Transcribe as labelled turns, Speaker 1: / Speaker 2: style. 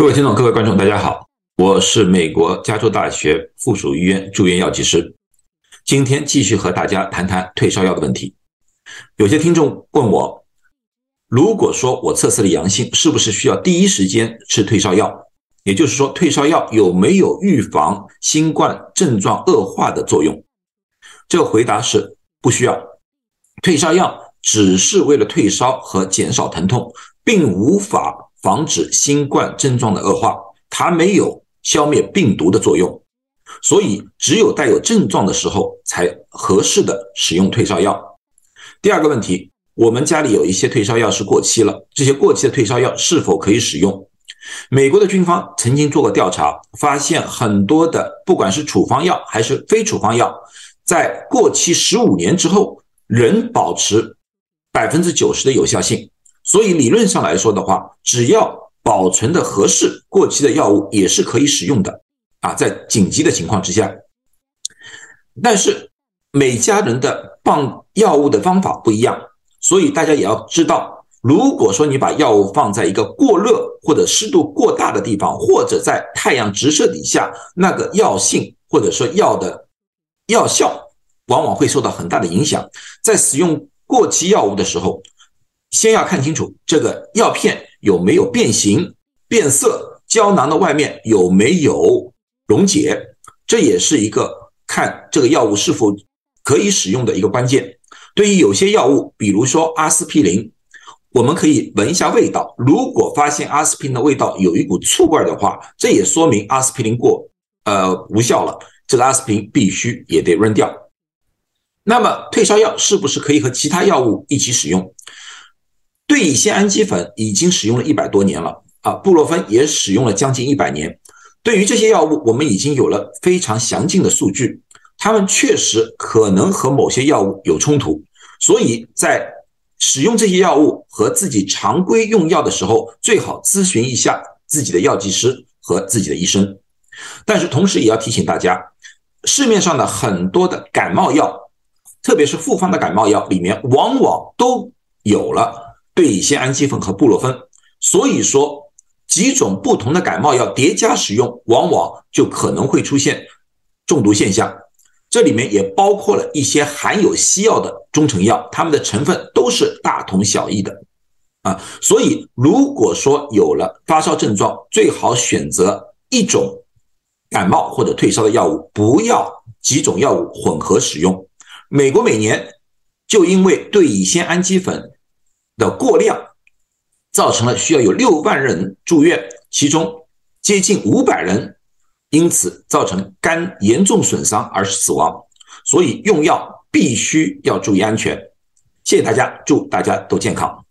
Speaker 1: 各位听众、各位观众，大家好，我是美国加州大学附属医院住院药剂师。今天继续和大家谈谈退烧药的问题。有些听众问我，如果说我测试了阳性，是不是需要第一时间吃退烧药？也就是说，退烧药有没有预防新冠症状恶化的作用？这个回答是不需要。退烧药只是为了退烧和减少疼痛，并无法。防止新冠症状的恶化，它没有消灭病毒的作用，所以只有带有症状的时候才合适的使用退烧药。第二个问题，我们家里有一些退烧药是过期了，这些过期的退烧药是否可以使用？美国的军方曾经做过调查，发现很多的不管是处方药还是非处方药，在过期十五年之后仍保持百分之九十的有效性。所以理论上来说的话，只要保存的合适，过期的药物也是可以使用的啊，在紧急的情况之下。但是每家人的放药物的方法不一样，所以大家也要知道，如果说你把药物放在一个过热或者湿度过大的地方，或者在太阳直射底下，那个药性或者说药的药效往往会受到很大的影响。在使用过期药物的时候，先要看清楚这个药片有没有变形、变色，胶囊的外面有没有溶解，这也是一个看这个药物是否可以使用的一个关键。对于有些药物，比如说阿司匹林，我们可以闻一下味道，如果发现阿司匹林的味道有一股醋味的话，这也说明阿司匹林过呃无效了，这个阿司匹林必须也得扔掉。那么退烧药是不是可以和其他药物一起使用？对乙酰氨基酚已经使用了一百多年了啊，布洛芬也使用了将近一百年。对于这些药物，我们已经有了非常详尽的数据，它们确实可能和某些药物有冲突，所以在使用这些药物和自己常规用药的时候，最好咨询一下自己的药剂师和自己的医生。但是同时也要提醒大家，市面上的很多的感冒药，特别是复方的感冒药里面，往往都有了。对乙酰氨基酚和布洛芬，所以说几种不同的感冒药叠加使用，往往就可能会出现中毒现象。这里面也包括了一些含有西药的中成药，它们的成分都是大同小异的啊。所以如果说有了发烧症状，最好选择一种感冒或者退烧的药物，不要几种药物混合使用。美国每年就因为对乙酰氨基酚。的过量，造成了需要有六万人住院，其中接近五百人因此造成肝严重损伤而死亡。所以用药必须要注意安全。谢谢大家，祝大家都健康。